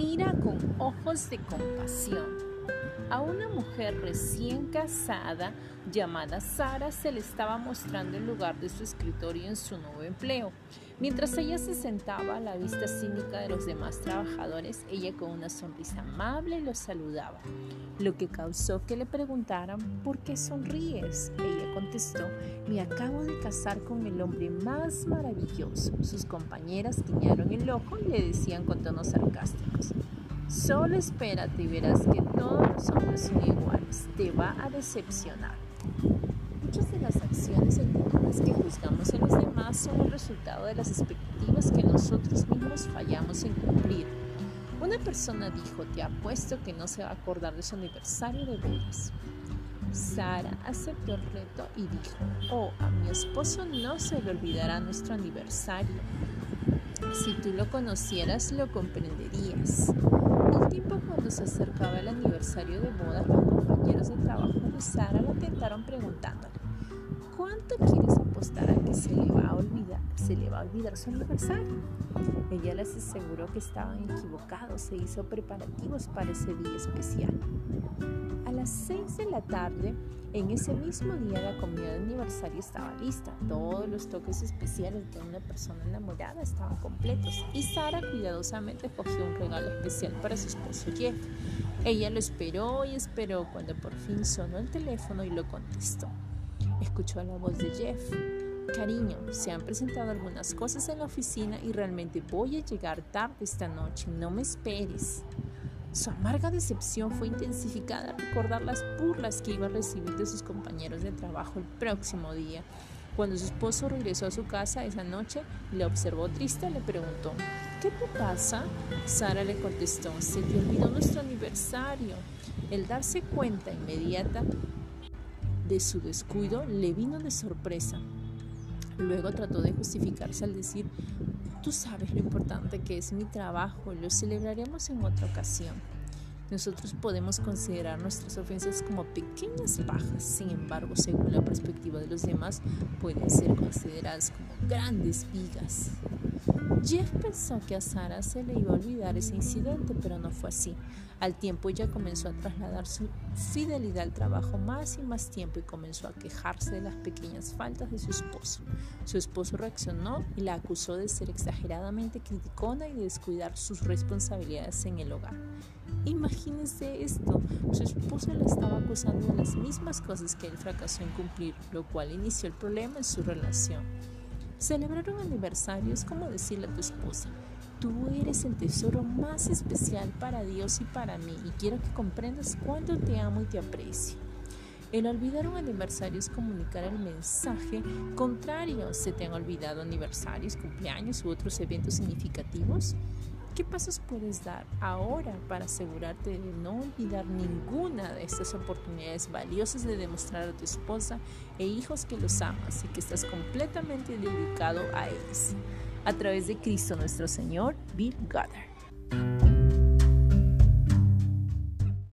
mira con ojos de compasión. A una mujer recién casada llamada Sara se le estaba mostrando el lugar de su escritorio en su nuevo empleo. Mientras ella se sentaba a la vista cínica de los demás trabajadores, ella con una sonrisa amable los saludaba, lo que causó que le preguntaran ¿por qué sonríes? Ella contestó, me acabo de casar con el hombre más maravilloso. Sus compañeras guiñaron el ojo y le decían con tonos sarcásticos, Solo espérate y verás que todos hombres son iguales. Te va a decepcionar. Muchas de las acciones y actitudes que juzgamos en los demás son el resultado de las expectativas que nosotros mismos fallamos en cumplir. Una persona dijo, te apuesto que no se va a acordar de su aniversario de bodas. Sara aceptó el reto y dijo, oh, a mi esposo no se le olvidará nuestro aniversario. Si tú lo conocieras, lo comprenderías. Se acercaba el aniversario de boda, los compañeros de trabajo de Sara la tentaron preguntándole, ¿cuánto quieres apostar a que se le va a olvidar, se le va a olvidar su aniversario? Ella les aseguró que estaban equivocados, se hizo preparativos para ese día especial. A las 6 de la tarde, en ese mismo día, la comida de aniversario estaba lista. Todos los toques especiales de una persona enamorada estaban completos y Sara cuidadosamente cogió un regalo especial para su esposo Jeff. Ella lo esperó y esperó cuando por fin sonó el teléfono y lo contestó. Escuchó la voz de Jeff. Cariño, se han presentado algunas cosas en la oficina y realmente voy a llegar tarde esta noche. No me esperes. Su amarga decepción fue intensificada al recordar las burlas que iba a recibir de sus compañeros de trabajo el próximo día. Cuando su esposo regresó a su casa esa noche, le observó triste y le preguntó, ¿qué te pasa? Sara le contestó, se te olvidó nuestro aniversario. El darse cuenta inmediata de su descuido le vino de sorpresa. Luego trató de justificarse al decir, Tú sabes lo importante que es mi trabajo, lo celebraremos en otra ocasión. Nosotros podemos considerar nuestras ofensas como pequeñas pajas, sin embargo, según la perspectiva de los demás, pueden ser consideradas como grandes vigas. Jeff pensó que a Sara se le iba a olvidar ese incidente, pero no fue así. Al tiempo ella comenzó a trasladar su fidelidad al trabajo más y más tiempo y comenzó a quejarse de las pequeñas faltas de su esposo. Su esposo reaccionó y la acusó de ser exageradamente criticona y de descuidar sus responsabilidades en el hogar. Imagínese esto, su esposo le estaba acusando de las mismas cosas que él fracasó en cumplir, lo cual inició el problema en su relación. Celebrar un aniversario es como decirle a tu esposa, tú eres el tesoro más especial para Dios y para mí y quiero que comprendas cuánto te amo y te aprecio. El olvidar un aniversario es comunicar el mensaje contrario. ¿Se te han olvidado aniversarios, cumpleaños u otros eventos significativos? ¿Qué pasos puedes dar ahora para asegurarte de no olvidar ninguna de estas oportunidades valiosas de demostrar a tu esposa e hijos que los amas y que estás completamente dedicado a ellos? A través de Cristo nuestro Señor, Bill Goddard.